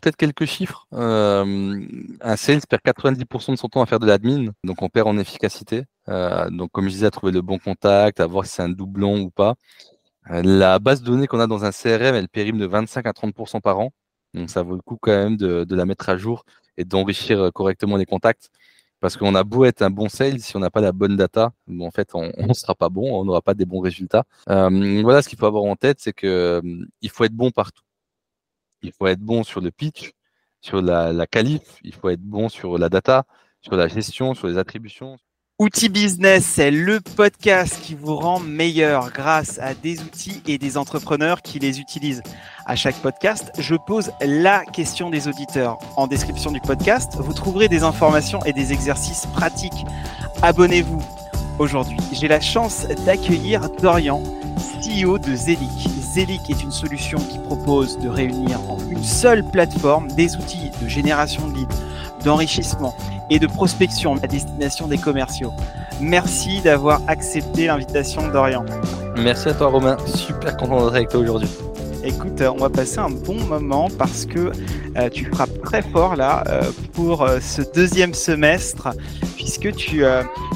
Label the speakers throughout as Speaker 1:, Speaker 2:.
Speaker 1: Peut-être quelques chiffres. un sales perd 90% de son temps à faire de l'admin, donc on perd en efficacité. donc comme je disais, à trouver le bon contact, à voir si c'est un doublon ou pas. la base de données qu'on a dans un CRM, elle périme de 25 à 30% par an. Donc ça vaut le coup quand même de, la mettre à jour et d'enrichir correctement les contacts. Parce qu'on a beau être un bon sales, si on n'a pas la bonne data, en fait, on ne sera pas bon, on n'aura pas des bons résultats. Euh, voilà, ce qu'il faut avoir en tête, c'est que euh, il faut être bon partout. Il faut être bon sur le pitch, sur la, la qualif, il faut être bon sur la data, sur la gestion, sur les attributions.
Speaker 2: Outils Business, c'est le podcast qui vous rend meilleur grâce à des outils et des entrepreneurs qui les utilisent. À chaque podcast, je pose la question des auditeurs. En description du podcast, vous trouverez des informations et des exercices pratiques. Abonnez-vous. Aujourd'hui, j'ai la chance d'accueillir Dorian, CEO de Zelic. Zelic est une solution qui propose de réunir en une seule plateforme des outils de génération de leads, d'enrichissement et de prospection à destination des commerciaux. Merci d'avoir accepté l'invitation d'Orient.
Speaker 1: Merci à toi Romain, super content d'être avec toi aujourd'hui.
Speaker 2: Écoute, on va passer un bon moment parce que euh, tu frappes très fort là euh, pour euh, ce deuxième semestre puisque tu,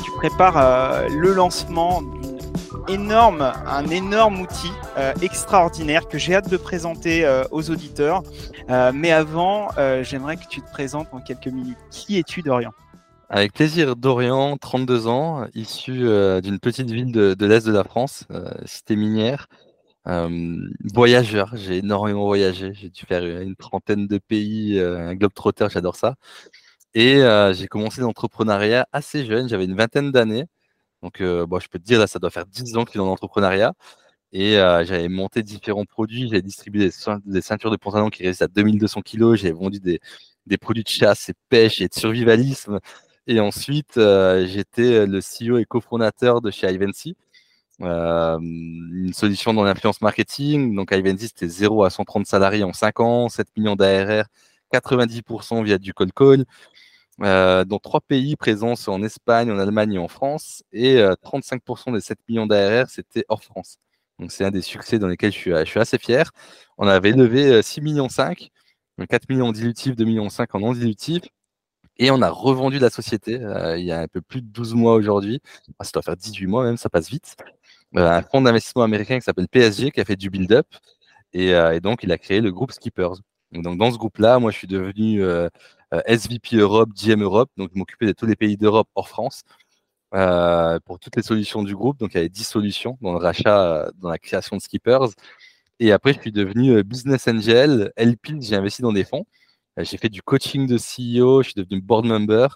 Speaker 2: tu prépares le lancement énorme, un énorme outil euh, extraordinaire que j'ai hâte de présenter euh, aux auditeurs. Euh, mais avant, j'aimerais que tu te présentes en quelques minutes. Qui es-tu, Dorian?
Speaker 1: Avec plaisir, Dorian, 32 ans, issu d'une petite ville de, l'Est de la France, cité minière. voyageur, j'ai énormément voyagé. J'ai dû faire une trentaine de pays, un globe trotter, j'adore ça. Et j'ai commencé l'entrepreneuriat assez jeune, j'avais une vingtaine d'années. Donc, euh, bon, je peux te dire, là, ça doit faire 10 ans je suis dans l'entrepreneuriat. Et euh, j'avais monté différents produits. J'avais distribué des, ceintures de pantalon qui résistent à 2200 kg. J'ai vendu des, produits de chasse et pêche et de survivalisme. Et ensuite, euh, j'étais le CEO et cofondateur de chez Ivancy, une solution dans l'influence marketing. Donc, Ivancy, c'était 0 à 130 salariés en 5 ans, 7 millions d'ARR, 90% via du call call. Euh, dans trois pays, présence en Espagne, en Allemagne et en France. Et 35% euh, des 7 millions d'ARR, c'était hors France. Donc c'est un des succès dans lesquels je suis, assez fier. On avait levé 6 euh, millions 5, 4 millions en dilutif, 2 millions 5 en non dilutif. Et on a revendu la société il y a un peu plus de 12 mois aujourd'hui. Ah, ça doit faire 18 mois même, ça passe vite. un fonds d'investissement américain qui s'appelle PSG qui a fait du build-up. Et, donc, il a créé le groupe Skippers. Donc, dans ce groupe-là, moi, je suis devenu euh, SVP Europe, GM Europe, donc je m'occupais de tous les pays d'Europe hors France. Euh, pour toutes les solutions du groupe. Donc, il y avait 10 solutions dans le rachat, euh, dans la création de Skippers. Et après, je suis devenu Business Angel, LP, j'ai investi dans des fonds. J'ai fait du coaching de CEO, je suis devenu board member.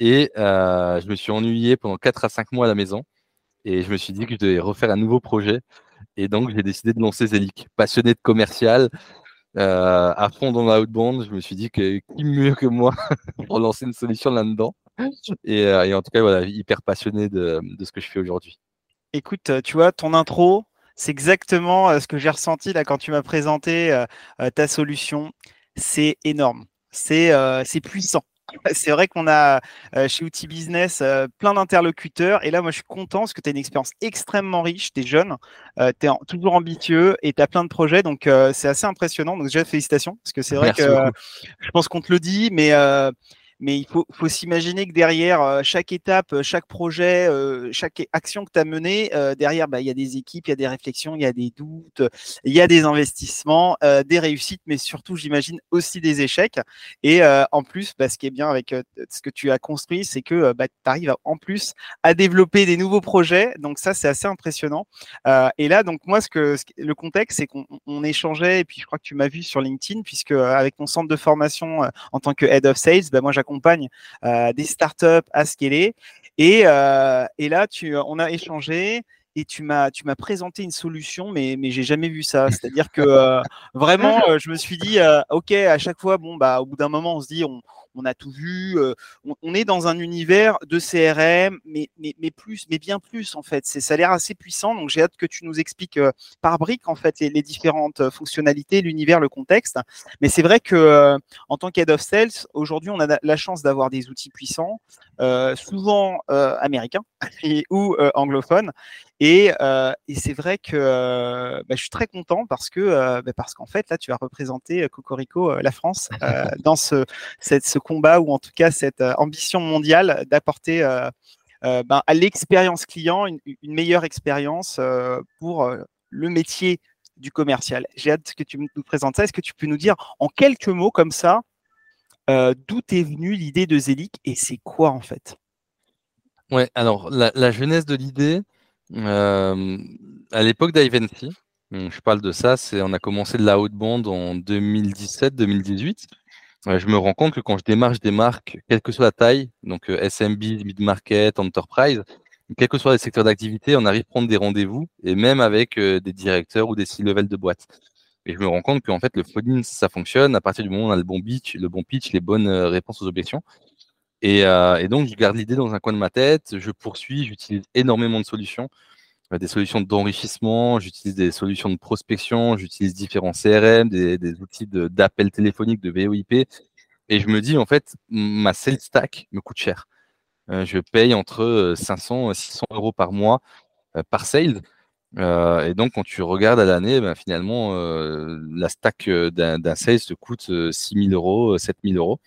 Speaker 1: Et je me suis ennuyé pendant 4 à 5 mois à la maison. Et je me suis dit que je devais refaire un nouveau projet. Et donc, j'ai décidé de lancer Zelic. Passionné de commercial, euh, à fond dans l'outbound. Je me suis dit que qui mieux que moi pour lancer une solution là-dedans. Et, euh, et, en tout cas, voilà, hyper passionné de, de ce que je fais aujourd'hui.
Speaker 2: Écoute, euh, tu vois, ton intro, c'est exactement ce que j'ai ressenti là quand tu m'as présenté ta solution. C'est énorme, c'est puissant. C'est vrai qu'on a euh, chez Outil Business euh, plein d'interlocuteurs. Et là, moi, je suis content parce que tu as une expérience extrêmement riche. Tu es jeune, euh, tu es toujours ambitieux et tu as plein de projets. Donc, c'est assez impressionnant. Donc, déjà, félicitations. Parce que c'est vrai que je pense qu'on te le dit, mais mais il faut, s'imaginer que derrière euh, chaque étape, euh, chaque projet, euh, chaque action que tu as menée, derrière, bah, il y a des équipes, il y a des réflexions, il y a des doutes, il y a des investissements, des réussites, mais surtout, j'imagine, aussi des échecs. Et en plus, bah, ce qui est bien avec ce que tu as construit, c'est que bah, tu arrives en plus à développer des nouveaux projets. Donc ça, c'est assez impressionnant. et là, donc moi, ce que le contexte, c'est qu'on échangeait, et puis je crois que tu m'as vu sur LinkedIn, puisque avec mon centre de formation en tant que Head of Sales, bah, moi, j'accompagne euh, des startups à scaler. Et, euh, et là, tu, on a échangé et tu m'as tu m'as présenté une solution mais mais j'ai jamais vu ça c'est à dire que euh, vraiment je me suis dit ok à chaque fois bon bah au bout d'un moment on se dit on, on a tout vu. Euh, on, est dans un univers de CRM, mais, mais, mais plus, mais bien plus en fait. C'est, ça a l'air assez puissant. Donc j'ai hâte que tu nous expliques euh, par brique en fait les, différentes euh, fonctionnalités, l'univers, le contexte. Mais c'est vrai que en tant qu'head of sales, aujourd'hui, on a la chance d'avoir des outils puissants, souvent américains ou anglophones. Et, c'est vrai que bah, je suis très content parce que bah, parce qu'en fait là tu as représenté Cocorico la France dans ce, ce combat ou en tout cas cette ambition mondiale d'apporter ben, à l'expérience client une, une meilleure expérience pour le métier du commercial. J'ai hâte que tu nous présentes ça. Est-ce que tu peux nous dire en quelques mots comme ça euh, d'où est venue l'idée de Zelic et c'est quoi en fait?
Speaker 1: Ouais, alors la, jeunesse de l'idée, euh, à l'époque d'Ivancy, je parle de ça, on a commencé de la haute bande en 2017-2018. je me rends compte que quand je démarche des marques, quelle que soit la taille, donc euh, SMB, mid-market, enterprise, quel que soit les secteurs d'activité, on arrive à prendre des rendez-vous, et même avec euh, des directeurs ou des C-level de boîte. Et je me rends compte qu'en fait, le phoning, ça fonctionne à partir du moment où on a le bon pitch, le bon pitch, les bonnes euh, réponses aux objections. Et, euh, et donc, je garde l'idée dans un coin de ma tête, je poursuis, j'utilise énormément de solutions, des solutions d'enrichissement, j'utilise des solutions de prospection, j'utilise différents CRM, des, outils d'appel téléphonique, de VoIP. Et je me dis, en fait, ma sales stack me coûte cher. Euh, je paye entre 500 et 600 euros par mois euh, par sale. Euh, et donc, quand tu regardes à l'année, ben, finalement, la stack d'un sales te coûte 6 000 euros, 7 000 euros.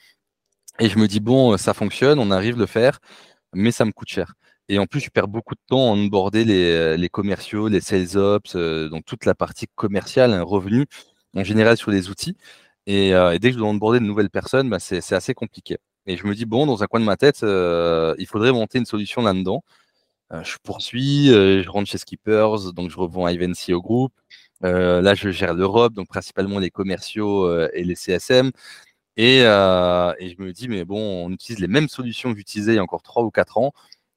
Speaker 1: Et je me dis, bon, ça fonctionne, on arrive à le faire, mais ça me coûte cher. Et en plus, je perds beaucoup de temps à onboarder les, les commerciaux, les sales ops, donc toute la partie commerciale, un revenu en général sur les outils. Et, dès que je dois onboarder de nouvelles personnes, ben, c'est assez compliqué. Et je me dis, bon, dans un coin de ma tête, euh, il faudrait monter une solution là-dedans. Euh, je poursuis, euh, je rentre chez Skippers, donc je revends Ivancy au groupe. là, je gère l'Europe, donc principalement les commerciaux et les CSM. Et, et, je me dis, mais bon, on utilise les mêmes solutions que j'utilisais il y a encore 3 ou 4 ans.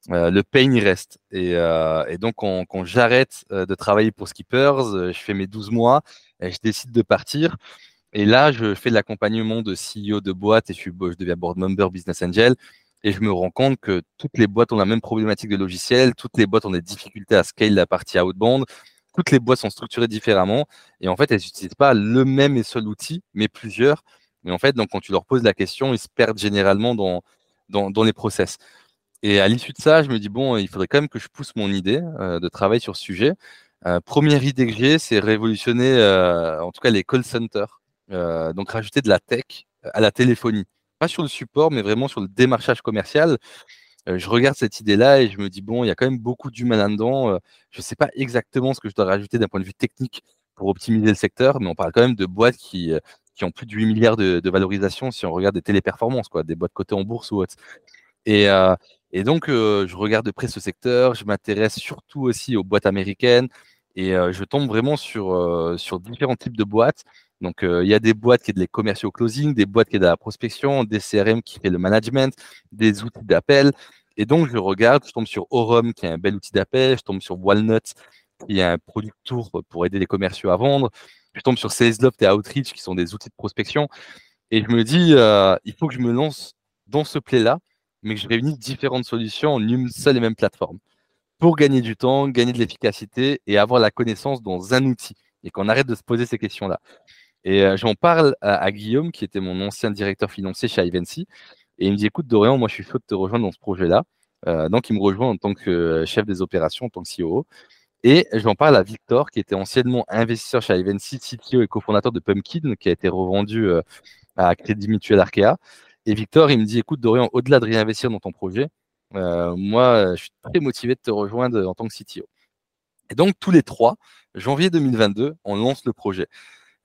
Speaker 1: le pain, il reste. Et, et donc, quand, j'arrête de travailler pour Skippers, je fais mes 12 mois et je décide de partir. Et là, je fais de l'accompagnement de CEO de boîtes et je, suis, je deviens board member Business Angel. Et je me rends compte que toutes les boîtes ont la même problématique de logiciel, toutes les boîtes ont des difficultés à scale la partie outbound, toutes les boîtes sont structurées différemment. Et en fait, elles n'utilisent pas le même et seul outil, mais plusieurs. Et en fait, donc, quand tu leur poses la question, ils se perdent généralement dans, dans, les process. Et à l'issue de ça, je me dis, bon, il faudrait quand même que je pousse mon idée euh, de travail sur ce sujet. Euh, première idée que j'ai, c'est révolutionner, euh, en tout cas, les call centers. Donc rajouter de la tech à la téléphonie. Pas sur le support, mais vraiment sur le démarchage commercial. Je regarde cette idée-là et je me dis, bon, il y a quand même beaucoup d'humains là-dedans. Je ne sais pas exactement ce que je dois rajouter d'un point de vue technique pour optimiser le secteur, mais on parle quand même de boîtes qui, qui ont plus de 8 milliards de, valorisation si on regarde des téléperformances, quoi, des boîtes cotées en bourse ou autre. Et, et donc, je regarde de près ce secteur, je m'intéresse surtout aussi aux boîtes américaines et je tombe vraiment sur, sur différents types de boîtes donc, euh, il y a des boîtes qui aident les commerciaux closing, des boîtes qui aident à la prospection, des CRM qui fait le management, des outils d'appel. Et donc, je regarde, je tombe sur Orum, qui est un bel outil d'appel, je tombe sur Walnut, qui est un product tour pour aider les commerciaux à vendre. Je tombe sur SalesLoft et Outreach, qui sont des outils de prospection. Et je me dis, euh, il faut que je me lance dans ce play-là, mais que je réunisse différentes solutions en une seule et même plateforme pour gagner du temps, gagner de l'efficacité et avoir la connaissance dans un outil et qu'on arrête de se poser ces questions-là. Et euh, j'en parle à, Guillaume, qui était mon ancien directeur financier chez Ivancy. Et il me dit, écoute, Dorian, moi, je suis chaud de te rejoindre dans ce projet-là. Euh, donc, il me rejoint en tant que chef des opérations, en tant que CEO. Et j'en parle à Victor, qui était anciennement investisseur chez Ivancy, CTO et cofondateur de Pumpkin, qui a été revendu à Crédit Mutuel Arkea. Et Victor, il me dit, écoute, Dorian, au-delà de réinvestir dans ton projet, moi, je suis très motivé de te rejoindre en tant que CTO. Et donc, tous les trois, janvier 2022, on lance le projet.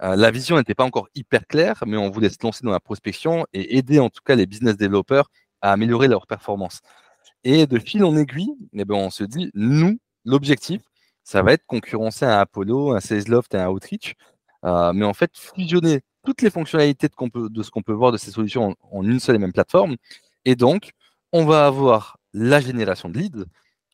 Speaker 1: Euh, la vision n'était pas encore hyper claire, mais on voulait se lancer dans la prospection et aider en tout cas les business développeurs à améliorer leur performance. Et de fil en aiguille, eh ben, on se dit, nous, l'objectif, ça va être concurrencer un Apollo, un SalesLoft et un Outreach, euh, mais en fait, fusionner toutes les fonctionnalités de, ce qu'on peut voir de ces solutions en, une seule et même plateforme. Et donc, on va avoir la génération de leads,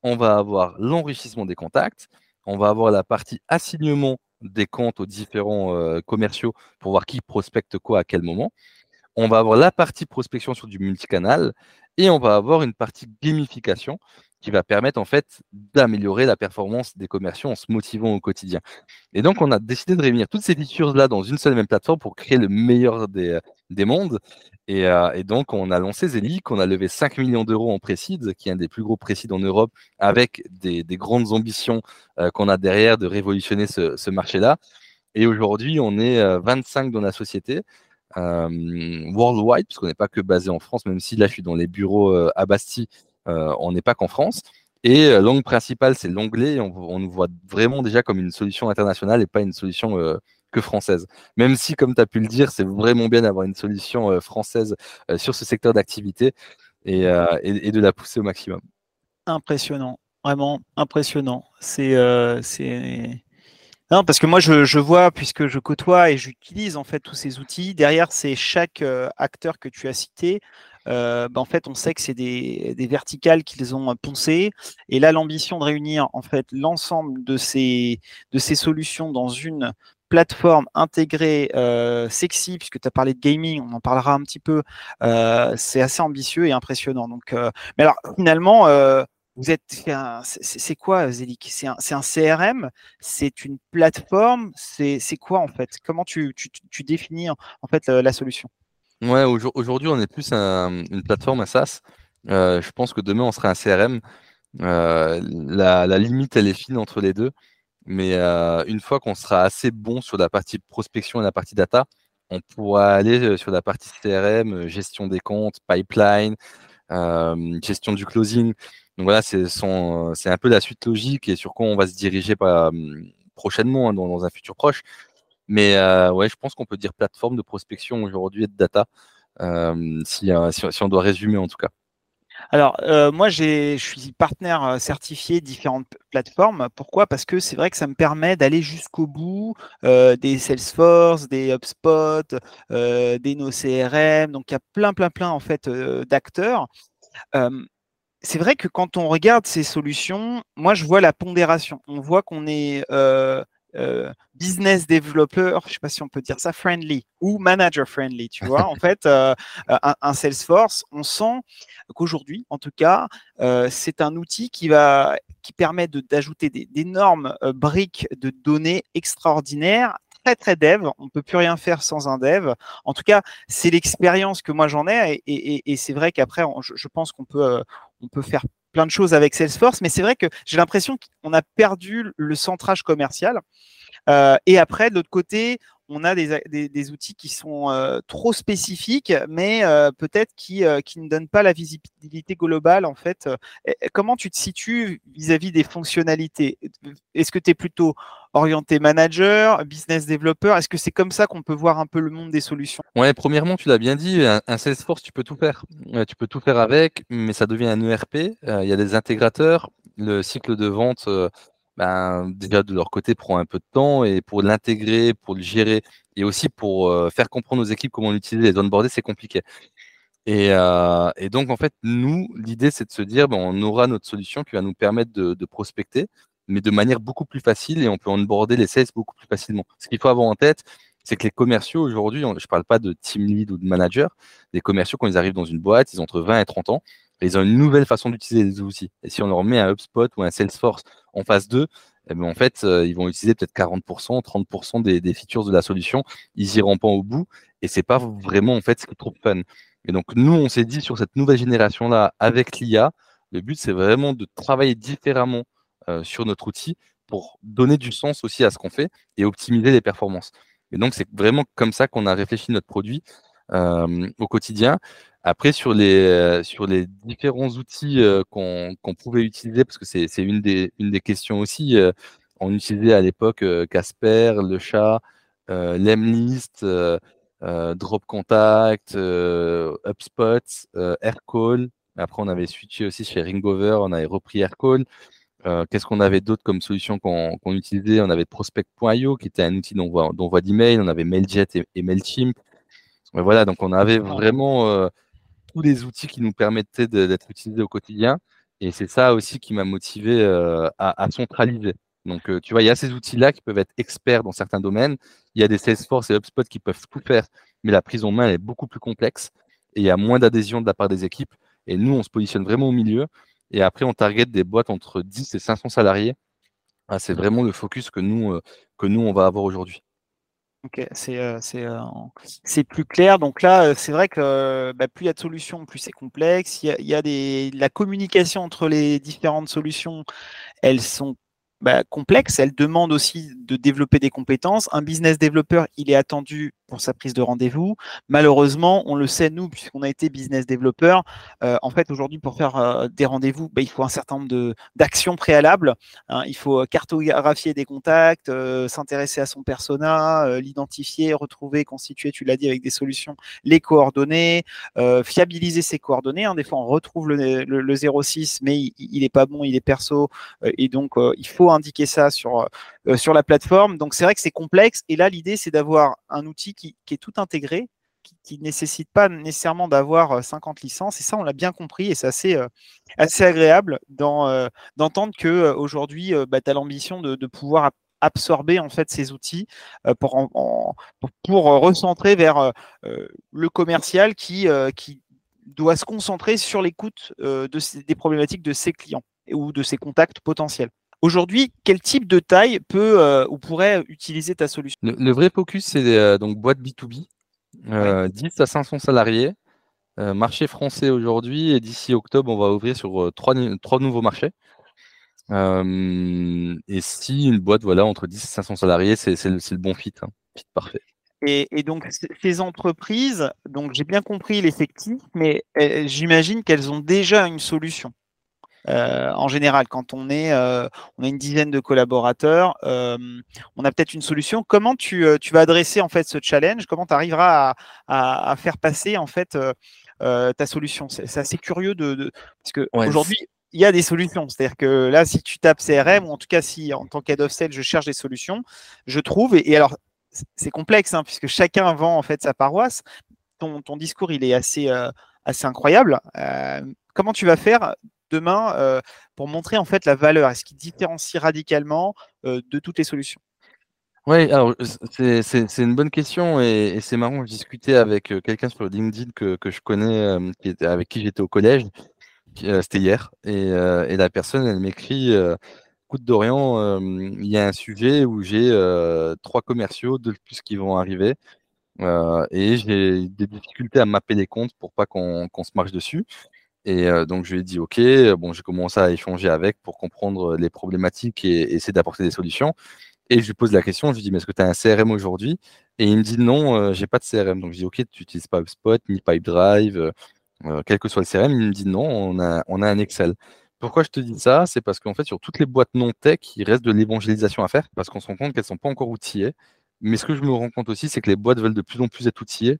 Speaker 1: on va avoir l'enrichissement des contacts, on va avoir la partie assignement des comptes aux différents euh, commerciaux pour voir qui prospecte quoi à quel moment. On va avoir la partie prospection sur du multicanal et on va avoir une partie gamification qui va permettre en fait d'améliorer la performance des commerciaux en se motivant au quotidien. Et donc on a décidé de réunir toutes ces features là dans une seule et même plateforme pour créer le meilleur des, des mondes. Et, donc, on a lancé Zelic, on a levé 5 millions d'euros en précide, qui est un des plus gros précides en Europe, avec des, grandes ambitions qu'on a derrière de révolutionner ce, marché-là. Et aujourd'hui, on est 25 dans la société. worldwide, puisqu'on n'est pas que basé en France, même si là je suis dans les bureaux à Bastille, on n'est pas qu'en France. Et euh, langue principale, c'est l'anglais. On, nous voit vraiment déjà comme une solution internationale et pas une solution euh, que française. Même si, comme tu as pu le dire, c'est vraiment bien d'avoir une solution euh, française sur ce secteur d'activité et, de la pousser au maximum.
Speaker 2: Impressionnant, vraiment impressionnant. C'est parce que moi, je, je, vois, puisque je côtoie et j'utilise en fait tous ces outils, derrière, c'est chaque acteur que tu as cité. Euh, bah, en fait, on sait que c'est des, verticales qu'ils ont poncées. Et là, l'ambition de réunir en fait l'ensemble de ces, de ces solutions dans une plateforme intégrée euh, sexy, puisque tu as parlé de gaming, on en parlera un petit peu, euh, c'est assez ambitieux et impressionnant. Donc, euh, mais alors, finalement, euh, vous êtes, c'est quoi Zelic C'est un, CRM C'est une plateforme? C'est quoi en fait? Comment tu, tu, tu, définis en fait la, solution?
Speaker 1: Ouais, aujourd'hui on est plus une plateforme à SaaS. Euh, je pense que demain on sera un CRM. Euh, la, limite elle est fine entre les deux, mais euh, une fois qu'on sera assez bon sur la partie prospection et la partie data, on pourra aller sur la partie CRM, gestion des comptes, pipeline, gestion du closing. Donc voilà, c'est un peu la suite logique et sur quoi on va se diriger prochainement hein, dans, un futur proche. Mais euh, ouais, je pense qu'on peut dire plateforme de prospection aujourd'hui et de data, euh, si, si, on doit résumer en tout cas.
Speaker 2: Alors, euh, moi, je suis partenaire certifié différentes plateformes. Pourquoi? Parce que c'est vrai que ça me permet d'aller jusqu'au bout des Salesforce, des HubSpot, des NoCRM. Donc, il y a plein, plein, plein en fait d'acteurs c'est vrai que quand on regarde ces solutions, moi je vois la pondération. On voit qu'on est euh, euh, business developer, je ne sais pas si on peut dire ça, friendly ou manager friendly. Tu vois, en fait, euh, un, Salesforce, on sent qu'aujourd'hui, en tout cas, c'est un outil qui va qui permet d'ajouter d'énormes briques de données extraordinaires très très dev. On ne peut plus rien faire sans un dev. En tout cas, c'est l'expérience que moi j'en ai. Et, c'est vrai qu'après, je, pense qu'on peut, euh, on peut faire plein de choses avec Salesforce, mais c'est vrai que j'ai l'impression qu'on a perdu le centrage commercial. Euh, et après, de l'autre côté, on a des, outils qui sont euh, trop spécifiques, mais euh, peut-être qui, euh, qui, ne donnent pas la visibilité globale. En fait, comment tu te situes vis-à-vis des fonctionnalités? Est-ce que tu es plutôt orienté manager, business developer Est-ce que c'est comme ça qu'on peut voir un peu le monde des solutions?
Speaker 1: Ouais, premièrement, tu l'as bien dit, un, Salesforce, tu peux tout faire. tu peux tout faire avec, mais ça devient un ERP. Il y a des intégrateurs. Le cycle de vente ben, déjà de leur côté prend un peu de temps et pour l'intégrer, pour le gérer et aussi pour euh, faire comprendre aux équipes comment l'utiliser, les onboarder, c'est compliqué. Et, euh, et, donc en fait, nous, l'idée c'est de se dire, ben, on aura notre solution qui va nous permettre de, de, prospecter, mais de manière beaucoup plus facile et on peut onboarder les sales beaucoup plus facilement. Ce qu'il faut avoir en tête, c'est que les commerciaux aujourd'hui, je ne parle pas de team lead ou de manager, les commerciaux quand ils arrivent dans une boîte, ils ont entre 20 et 30 ans, ils ont une nouvelle façon d'utiliser les outils. Et si on leur met un HubSpot ou un Salesforce en phase 2, eh ben, en fait, euh, ils vont utiliser peut-être 40%, 30% des, des, features de la solution. Ils iront pas au bout et c'est pas vraiment en fait ce qui est trop fun. Et donc nous, on s'est dit sur cette nouvelle génération-là, avec l'IA, le but c'est vraiment de travailler différemment euh, sur notre outil pour donner du sens aussi à ce qu'on fait et optimiser les performances. Et donc c'est vraiment comme ça qu'on a réfléchi notre produit euh, au quotidien. Après, sur les, euh, sur les différents outils euh, qu'on pouvait utiliser, parce que c'est une des, une des questions aussi, euh, on utilisait à l'époque Casper, le chat, Lemlist, Drop Contact, HubSpot, Aircall. Après, on avait switché aussi chez Ringover, on avait repris Aircall. Qu'est-ce qu'on avait d'autre comme solution qu'on utilisait? On avait Prospect.io, qui était un outil d'envoi d'email. On avait Mailjet et, et Mailchimp. Voilà, donc on avait vraiment tous les outils qui nous permettaient d'être utilisés au quotidien. Et c'est ça aussi qui m'a motivé euh, à, centraliser. Donc, euh, tu vois, il y a ces outils-là qui peuvent être experts dans certains domaines. Il y a des Salesforce et HubSpot qui peuvent tout faire, mais la prise en main est beaucoup plus complexe et il y a moins d'adhésion de la part des équipes. Et nous, on se positionne vraiment au milieu. Et après, on target des boîtes entre 10 et 500 salariés. Ah, c'est vraiment le focus que nous, euh, que nous on va avoir aujourd'hui.
Speaker 2: Ok, c'est plus clair. Donc là, c'est vrai que bah, plus il y a de solutions, plus c'est complexe. Il y a, des, la communication entre les différentes solutions, elles sont bah, complexe. Elle demande aussi de développer des compétences. Un business développeur, il est attendu pour sa prise de rendez-vous. Malheureusement, on le sait, nous, puisqu'on a été business développeur, euh, en fait, aujourd'hui, pour faire euh, des rendez-vous, bah, il faut un certain nombre d'actions préalables. Hein. Il faut cartographier des contacts, euh, s'intéresser à son persona, l'identifier, retrouver, constituer, tu l'as dit, avec des solutions, les coordonnées, fiabiliser ses coordonnées. Hein. Des fois, on retrouve le, 06, mais il n'est pas bon, il est perso, et donc il faut indiquer ça sur, sur la plateforme. Donc, c'est vrai que c'est complexe. Et là, l'idée, c'est d'avoir un outil qui, est tout intégré, qui ne nécessite pas nécessairement d'avoir 50 euh, licences. Et ça, on l'a bien compris et c'est assez, euh, agréable euh, d'entendre que qu'aujourd'hui, bah, tu as l'ambition de, pouvoir absorber en fait ces outils pour, recentrer vers le commercial qui, doit se concentrer sur l'écoute de des problématiques de ses clients ou de ses contacts potentiels. Aujourd'hui, quel type de taille peut euh, ou pourrait utiliser ta solution?
Speaker 1: Le, vrai focus, c'est euh, donc boîte B2B, 10 euh, à 500 salariés, marché français aujourd'hui, et d'ici octobre, on va ouvrir sur trois, trois nouveaux marchés. et si une boîte, voilà, entre 10 et 500 salariés, c'est le, bon fit, hein. fit parfait.
Speaker 2: Et, et, donc ces entreprises, donc j'ai bien compris l'effectif, mais j'imagine qu'elles ont déjà une solution. Euh, en général, quand on est, euh, on a une dizaine de collaborateurs, euh, on a peut-être une solution. Comment tu, vas adresser en fait ce challenge? Comment tu arriveras à, faire passer en fait ta solution? C'est assez curieux de, parce que aujourd'hui il y a des solutions. C'est-à-dire que là, si tu tapes CRM, ou en tout cas si en tant qu'head of sales, je cherche des solutions, je trouve. Et, alors, c'est complexe, hein, puisque chacun vend en fait sa paroisse. Ton, ton discours, il est assez, assez incroyable. comment tu vas faire demain euh, pour montrer en fait la valeur? Est-ce qu'il différencie radicalement euh, de toutes les solutions?
Speaker 1: Oui, alors c'est une bonne question et, c'est marrant. Je discutais avec euh, quelqu'un sur LinkedIn que, que je connais, qui avec qui j'étais au collège. C'était hier et, la personne, elle m'écrit Écoute, Dorian, il y a un sujet où j'ai trois commerciaux de plus qui vont arriver et j'ai des difficultés à mapper les comptes pour pas qu'on se marche dessus. Et donc, je lui ai dit, OK, bon, j'ai commencé à échanger avec pour comprendre les problématiques et, essayer d'apporter des solutions. Et je lui pose la question, je lui dis, mais est-ce que tu as un CRM aujourd'hui? Et il me dit, non, j'ai pas de CRM. Donc, je dis, OK, tu n'utilises pas HubSpot, ni Pipedrive, quel que soit le CRM. Il me dit, non, on a, on a un Excel. Pourquoi je te dis ça? C'est parce qu'en fait, sur toutes les boîtes non tech, il reste de l'évangélisation à faire parce qu'on se rend compte qu'elles sont pas encore outillées. Mais ce que je me rends compte aussi, c'est que les boîtes veulent de plus en plus être outillées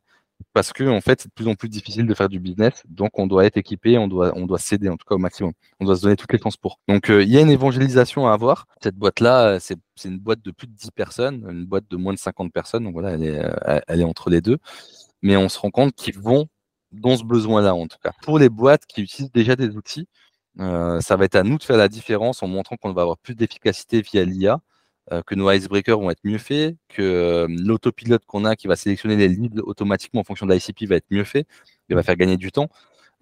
Speaker 1: parce que en fait, c'est de plus en plus difficile de faire du business. Donc, on doit être équipé, on doit, on céder en tout cas au maximum. On doit se donner toutes les chances pour. Donc, euh, il y a une évangélisation à avoir. Cette boîte-là, c'est une boîte de plus de 10 personnes, une boîte de moins de 50 personnes. Donc voilà, elle est, entre les deux. Mais on se rend compte qu'ils vont dans ce besoin-là, en tout cas. Pour les boîtes qui utilisent déjà des outils, euh, ça va être à nous de faire la différence en montrant qu'on va avoir plus d'efficacité via l'IA que nos icebreakers vont être mieux faits, que euh, l'autopilote qu'on a qui va sélectionner les leads automatiquement en fonction de l'ICP va être mieux fait, il va faire gagner du temps,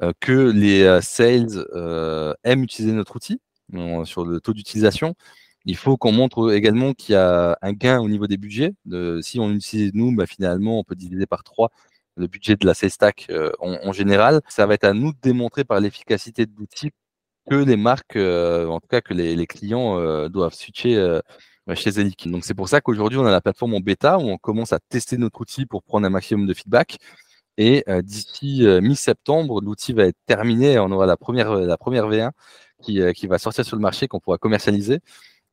Speaker 1: euh, que les sales aiment utiliser notre outil sur le taux d'utilisation. Il faut qu'on montre également qu'il y a un gain au niveau des budgets. si on utilise nous, bah, finalement, on peut diviser par trois le budget de la sales stack en, général. Ça va être à nous de démontrer par l'efficacité de l'outil que les marques, en tout cas que les clients doivent switcher chez Zelic. Donc c'est pour ça qu'aujourd'hui on a la plateforme en bêta où on commence à tester notre outil pour prendre un maximum de feedback. Et euh, d'ici euh, mi-septembre, l'outil va être terminé. On aura la première, euh, la première V1 qui, va sortir sur le marché, qu'on pourra commercialiser.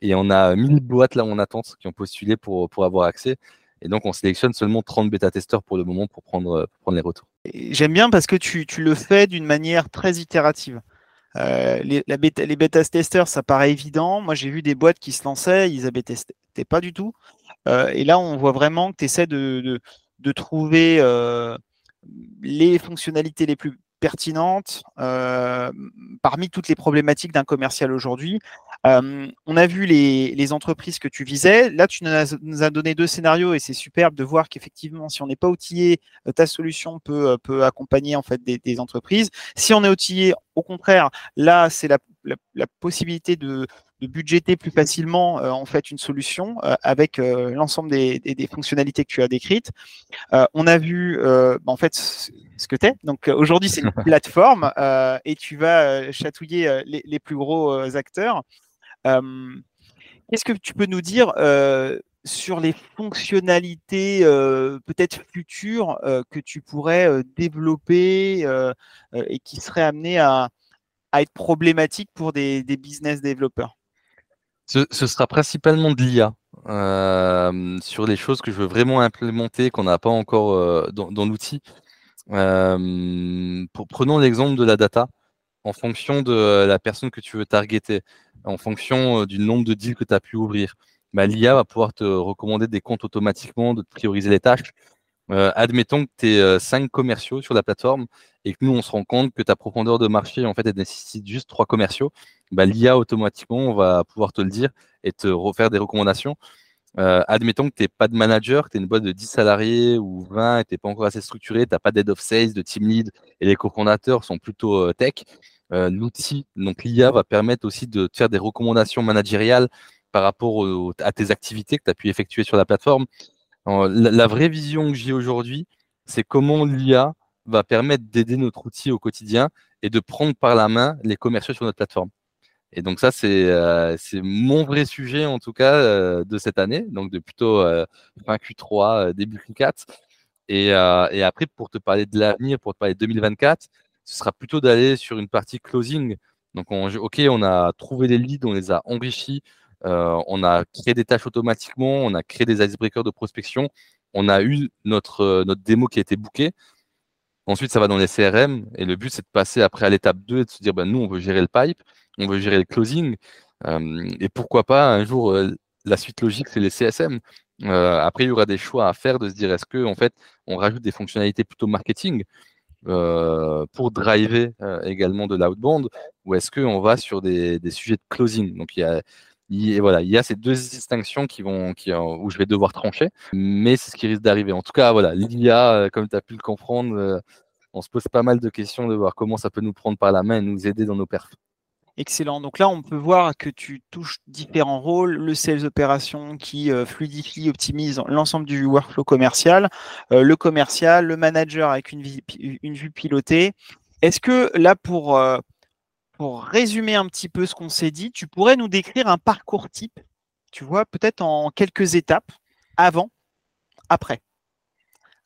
Speaker 1: Et on a 1000 boîtes là en attente qui ont postulé pour, avoir accès. Et donc, on sélectionne seulement 30 bêta-testeurs pour le moment pour prendre, les retours.
Speaker 2: J'aime bien parce que tu le fais d'une manière très itérative. Euh, les, bêta, testeurs, ça paraît évident. Moi, j'ai vu des boîtes qui se lançaient, ils avaient testé pas du tout. Euh, et là, on voit vraiment que tu essaies de trouver euh, les fonctionnalités les plus pertinentes euh, parmi toutes les problématiques d'un commercial aujourd'hui. Euh, on a vu les, entreprises que tu visais. Là, tu nous as, donné deux scénarios et c'est superbe de voir qu'effectivement, si on n'est pas outillé, euh, ta solution peut, accompagner en fait des, entreprises. Si on est outillé, au contraire, là, c'est la, possibilité de, budgéter plus facilement en fait une solution avec l'ensemble des, fonctionnalités que tu as décrites. on a vu bah, en fait ce que tu es. Donc aujourd'hui, c'est une plateforme et tu vas chatouiller les, plus gros acteurs. Qu'est-ce que tu peux nous dire sur les fonctionnalités peut-être futures que tu pourrais développer et qui seraient amenées à, être problématiques pour des, business développeurs?
Speaker 1: Ce, sera principalement de l'IA sur les choses que je veux vraiment implémenter qu'on n'a pas encore dans, l'outil. prenons l'exemple de la data en fonction de la personne que tu veux targeter, en fonction du nombre de deals que tu as pu ouvrir bah, l'IA va pouvoir te recommander des comptes automatiquement, de prioriser les tâches. Euh, admettons que tu es euh, cinq commerciaux sur la plateforme et que nous, on se rend compte que ta profondeur de marché, en fait, elle nécessite juste trois commerciaux. Bah, L'IA, automatiquement, on va pouvoir te le dire et te refaire des recommandations. Euh, admettons que tu n'es pas de manager, que tu es une boîte de 10 salariés ou 20 et tu n'es pas encore assez structuré, tu n'as pas d'aide of sales, de team lead et les cofondateurs sont plutôt tech. L'outil, donc l'IA, va permettre aussi de te faire des recommandations managériales par rapport à tes activités que tu as pu effectuer sur la plateforme. La, vraie vision que j'ai aujourd'hui, c'est comment l'IA va permettre d'aider notre outil au quotidien et de prendre par la main les commerciaux sur notre plateforme. Et donc ça, c'est euh, mon vrai sujet en tout cas euh, de cette année, donc de plutôt euh, fin Q3, début Q4. Et, et, après, pour te parler de l'avenir, pour te parler de 2024, ce sera plutôt d'aller sur une partie closing. Donc, OK, on a trouvé des leads, on les a enrichis, on a créé des tâches automatiquement, on a créé des icebreakers de prospection, on a eu notre, notre démo qui a été bookée. Ensuite, ça va dans les CRM et le but, c'est de passer après à l'étape 2 et de se dire, ben, nous, on veut gérer le pipe, on veut gérer le closing. Euh, et pourquoi pas, un jour, la suite logique, c'est les CSM. après, il y aura des choix à faire de se dire, est-ce que en fait, on rajoute des fonctionnalités plutôt marketing pour driver également de l'outbound ou est-ce qu'on va sur des, des, sujets de closing? Donc, il y a il, voilà, il y a ces deux distinctions qui vont, qui, où je vais devoir trancher, mais c'est ce qui risque d'arriver. En tout cas, voilà, l'IA, euh, comme tu as pu le comprendre, euh, on se pose pas mal de questions de voir comment ça peut nous prendre par la main et nous aider dans nos perfs.
Speaker 2: Excellent. Donc là, on peut voir que tu touches différents rôles. Le sales opération qui euh, fluidifie, optimise l'ensemble du workflow commercial, le commercial, le manager avec une vue pilotée. Est-ce que là, pour, pour résumer un petit peu ce qu'on s'est dit, tu pourrais nous décrire un parcours type, tu vois, peut-être en quelques étapes, avant, après.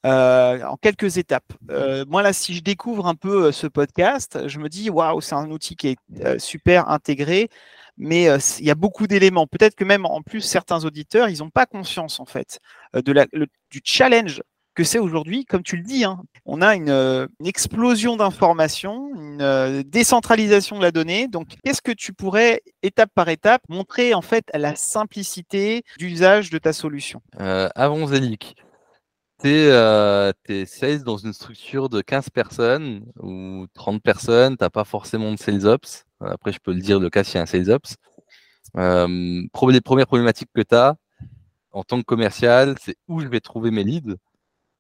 Speaker 2: Euh, en quelques étapes. Euh, moi, là, si je découvre un peu euh, ce podcast, je me dis, waouh, c'est un outil qui est super intégré, mais il y a beaucoup d'éléments. Peut-être que même en plus, certains auditeurs, ils n'ont pas conscience, en fait, du challenge que c'est aujourd'hui, comme tu le dis, hein, on a une, explosion d'informations, une euh, décentralisation de la donnée. Donc, qu'est-ce que tu pourrais, étape par étape, montrer en fait la simplicité d'usage de ta solution?
Speaker 1: Euh, Avant Zelic, tu es, euh, sales dans une structure de 15 personnes ou 30 personnes, tu n'as pas forcément de sales ops. Après, je peux le dire, le cas s'il y a un sales ops. Euh, les premières problématiques que tu as en tant que commercial, c'est où je vais trouver mes leads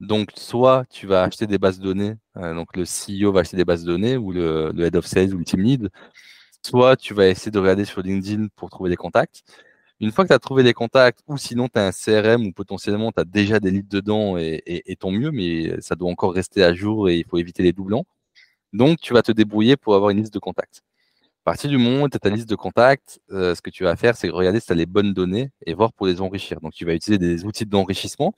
Speaker 1: donc, soit tu vas acheter des bases de données, euh, donc le CEO va acheter des bases de données, ou le, head of sales ou le team lead, soit tu vas essayer de regarder sur LinkedIn pour trouver des contacts. Une fois que tu as trouvé des contacts, ou sinon tu as un CRM ou potentiellement tu as déjà des leads dedans et, et, tant mieux, mais ça doit encore rester à jour et il faut éviter les doublons. Donc, tu vas te débrouiller pour avoir une liste de contacts. À partir du où tu as ta liste de contacts, euh, ce que tu vas faire, c'est regarder si tu as les bonnes données et voir pour les enrichir. Donc, tu vas utiliser des outils d'enrichissement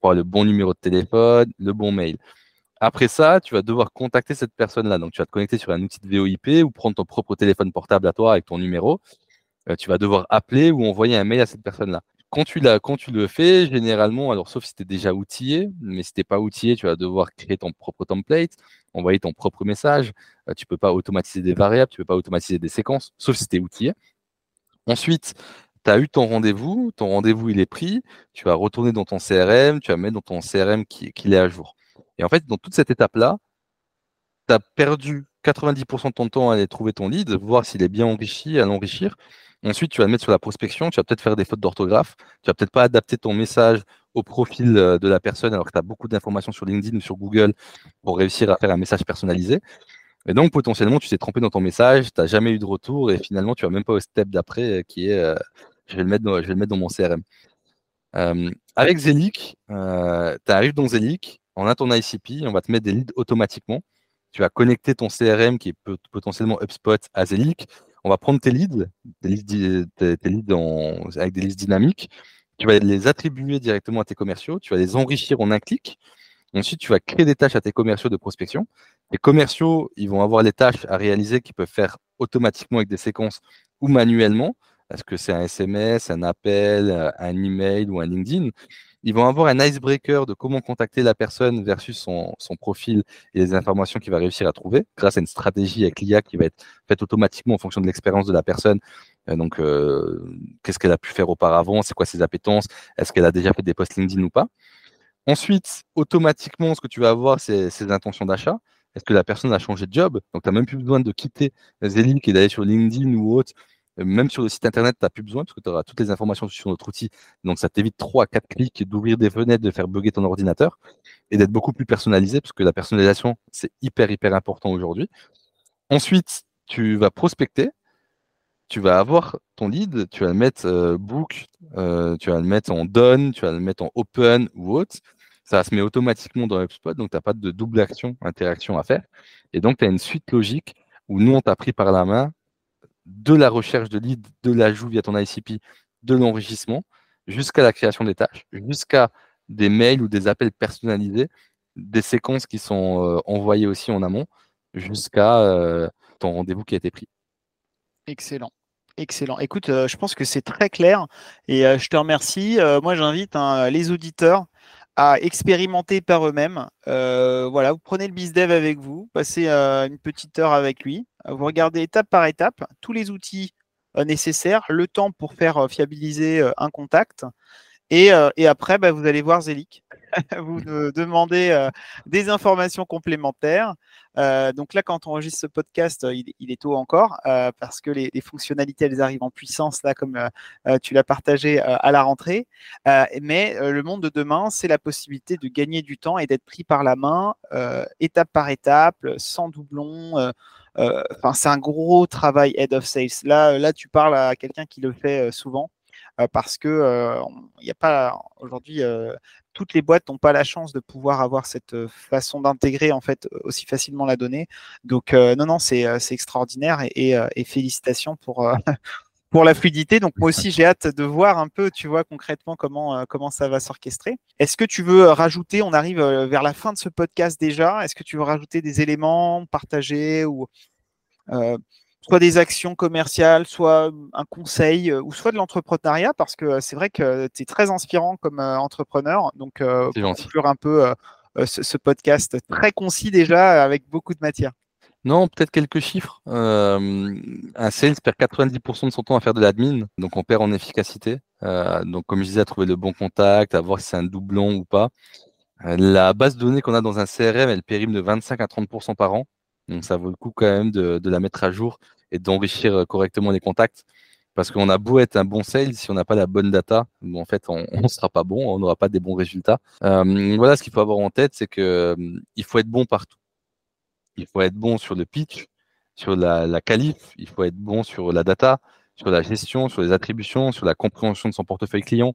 Speaker 1: pour le bon numéro de téléphone, le bon mail. Après ça, tu vas devoir contacter cette personne-là. Donc, tu vas te connecter sur un outil de VoIP ou prendre ton propre téléphone portable à toi avec ton numéro. Euh, tu vas devoir appeler ou envoyer un mail à cette personne-là. Quand tu, quand tu le fais, généralement, alors sauf si tu es déjà outillé, mais si tu n'es pas outillé, tu vas devoir créer ton propre template, envoyer ton propre message. Euh, tu ne peux pas automatiser des variables, tu ne peux pas automatiser des séquences, sauf si tu es outillé. Ensuite, tu as eu ton rendez-vous, ton rendez-vous il est pris, tu vas retourner dans ton CRM, tu vas mettre dans ton CRM qu'il est à jour. Et en fait, dans toute cette étape-là, tu as perdu 90% de ton temps à aller trouver ton lead, voir s'il est bien enrichi, à l'enrichir. Ensuite, tu vas le mettre sur la prospection, tu vas peut-être faire des fautes d'orthographe, tu vas peut-être pas adapter ton message au profil euh, de la personne alors que tu as beaucoup d'informations sur LinkedIn ou sur Google pour réussir à faire un message personnalisé. Et donc, potentiellement, tu t'es trompé dans ton message, tu n'as jamais eu de retour et finalement, tu vas même pas au step d'après euh, qui est euh, je, vais le mettre dans, mon CRM. Euh, avec Zelic, tu arrives dans Zelic, on a ton ICP, on va te mettre des leads automatiquement. Tu vas connecter ton CRM qui est potentiellement HubSpot à Zelic. On va prendre tes leads, tes leads, avec des listes dynamiques. Tu vas les attribuer directement à tes commerciaux. Tu vas les enrichir en un clic. Ensuite, tu vas créer des tâches à tes commerciaux de prospection. Les commerciaux, ils vont avoir les tâches à réaliser qu'ils peuvent faire automatiquement avec des séquences ou manuellement. Est-ce que c'est un SMS, un appel, un email ou un LinkedIn? Ils vont avoir un icebreaker de comment contacter la personne versus son, profil et les informations qu'il va réussir à trouver grâce à une stratégie avec l'IA qui va être faite automatiquement en fonction de l'expérience de la personne. Euh, donc, euh, qu'est-ce qu'elle a pu faire auparavant? C'est quoi ses appétences? Est-ce qu'elle a déjà fait des posts LinkedIn ou pas? Ensuite, automatiquement, ce que tu vas avoir, c'est ses intentions d'achat. Est-ce que la personne a changé de job? Donc, tu n'as même plus besoin de quitter Zelig et d'aller sur LinkedIn ou autre. Même sur le site internet, tu n'as plus besoin parce que tu auras toutes les informations sur notre outil. Donc, ça t'évite 3 à 4 clics d'ouvrir des fenêtres, de faire bugger ton ordinateur et d'être beaucoup plus personnalisé parce que la personnalisation, c'est hyper, hyper important aujourd'hui. Ensuite, tu vas prospecter tu vas avoir ton lead, tu vas le mettre euh, book, euh, tu vas le mettre en done, tu vas le mettre en open ou autre. Ça se met automatiquement dans HubSpot, donc tu n'as pas de double action, interaction à faire. Et donc, tu as une suite logique où nous, on t'a pris par la main de la recherche de lead, de l'ajout via ton ICP, de l'enrichissement, jusqu'à la création des tâches, jusqu'à des mails ou des appels personnalisés, des séquences qui sont euh, envoyées aussi en amont, jusqu'à ton rendez-vous qui a été pris.
Speaker 2: Excellent. Excellent. Écoute, euh, je pense que c'est très clair et euh, je te remercie. Euh, moi, j'invite hein, les auditeurs à expérimenter par eux-mêmes. voilà, vous prenez le BizDev avec vous, passez une petite heure avec lui, vous regardez étape par étape tous les outils nécessaires, le temps pour faire fiabiliser un contact. Et, après, bah, vous allez voir Zélic. vous demandez des informations complémentaires. Euh, donc là, quand on enregistre ce podcast, euh, il, est tôt encore euh, parce que les, fonctionnalités elles arrivent en puissance là, comme tu l'as partagé à la rentrée. mais le monde de demain, c'est la possibilité de gagner du temps et d'être pris par la main, étape par étape, sans doublon. Enfin, c'est un gros travail head of sales. Là, là, tu parles à quelqu'un qui le fait souvent parce que il n'y a pas aujourd'hui toutes les boîtes n'ont pas la chance de pouvoir avoir cette euh, façon d'intégrer en fait aussi facilement la donnée. Donc euh, non, non, c'est euh, extraordinaire et, félicitations pour pour la fluidité. Donc moi aussi j'ai hâte de voir un peu, tu vois concrètement comment comment ça va s'orchestrer. Est-ce que tu veux rajouter On arrive vers la fin de ce podcast déjà. Est-ce que tu veux rajouter des éléments partagés ou soit des actions commerciales, soit un conseil, euh, ou soit de l'entrepreneuriat, parce que euh, c'est vrai que tu es très inspirant comme euh, entrepreneur. Donc, pour conclure un peu ce, podcast très concis déjà, avec beaucoup de matière.
Speaker 1: Non, peut-être quelques chiffres. un sales perd 90% de son temps à faire de l'admin, donc on perd en efficacité. donc, comme je disais, à trouver le bon contact, à voir si c'est un doublon ou pas. la base de données qu'on a dans un CRM, elle périme de 25 à 30% par an. Donc ça vaut le coup quand même de, la mettre à jour et d'enrichir euh, correctement les contacts. Parce qu'on a beau être un bon sales, si on n'a pas la bonne data, en fait, on ne sera pas bon, on n'aura pas des bons résultats. Euh, voilà, ce qu'il faut avoir en tête, c'est qu'il euh, faut être bon partout. Il faut être bon sur le pitch, sur la, la qualif, il faut être bon sur la data, sur la gestion, sur les attributions, sur la compréhension de son portefeuille client.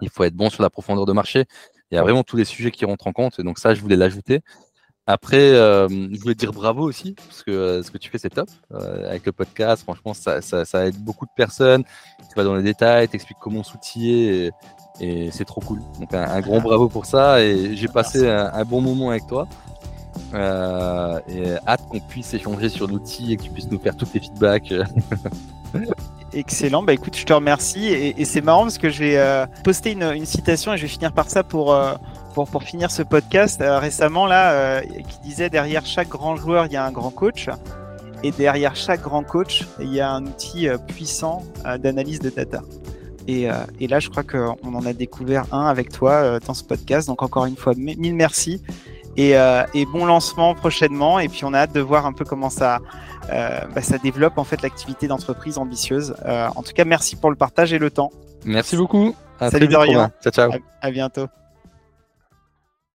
Speaker 1: Il faut être bon sur la profondeur de marché. Il y a vraiment tous les sujets qui rentrent en compte. Donc ça, je voulais l'ajouter. Après, euh, je voulais dire bravo aussi, parce que euh, ce que tu fais, c'est top. Euh, avec le podcast, franchement, ça, ça, aide beaucoup de personnes. Tu vas dans les détails, tu expliques comment s'outiller, et, c'est trop cool. Donc, un, grand bravo pour ça. Et j'ai passé un, bon moment avec toi. et hâte qu'on puisse échanger sur l'outil et que tu puisses nous faire tous tes feedbacks.
Speaker 2: Excellent, bah écoute, je te remercie. Et, c'est marrant parce que j'ai posté une, une, citation et je vais finir par ça pour pour, pour finir ce podcast, euh, récemment, là, euh, qui disait derrière chaque grand joueur, il y a un grand coach. Et derrière chaque grand coach, il y a un outil euh, puissant d'analyse de data. Et, et, là, je crois qu'on en a découvert un avec toi dans ce podcast. Donc, encore une fois, mille merci. Et, et, bon lancement prochainement. Et puis, on a hâte de voir un peu comment ça, bah, ça développe en fait l'activité d'entreprise ambitieuse. en tout cas, merci pour le partage et le temps.
Speaker 1: Merci beaucoup.
Speaker 2: Salut Dorian.
Speaker 1: Ciao, ciao.
Speaker 2: à bientôt.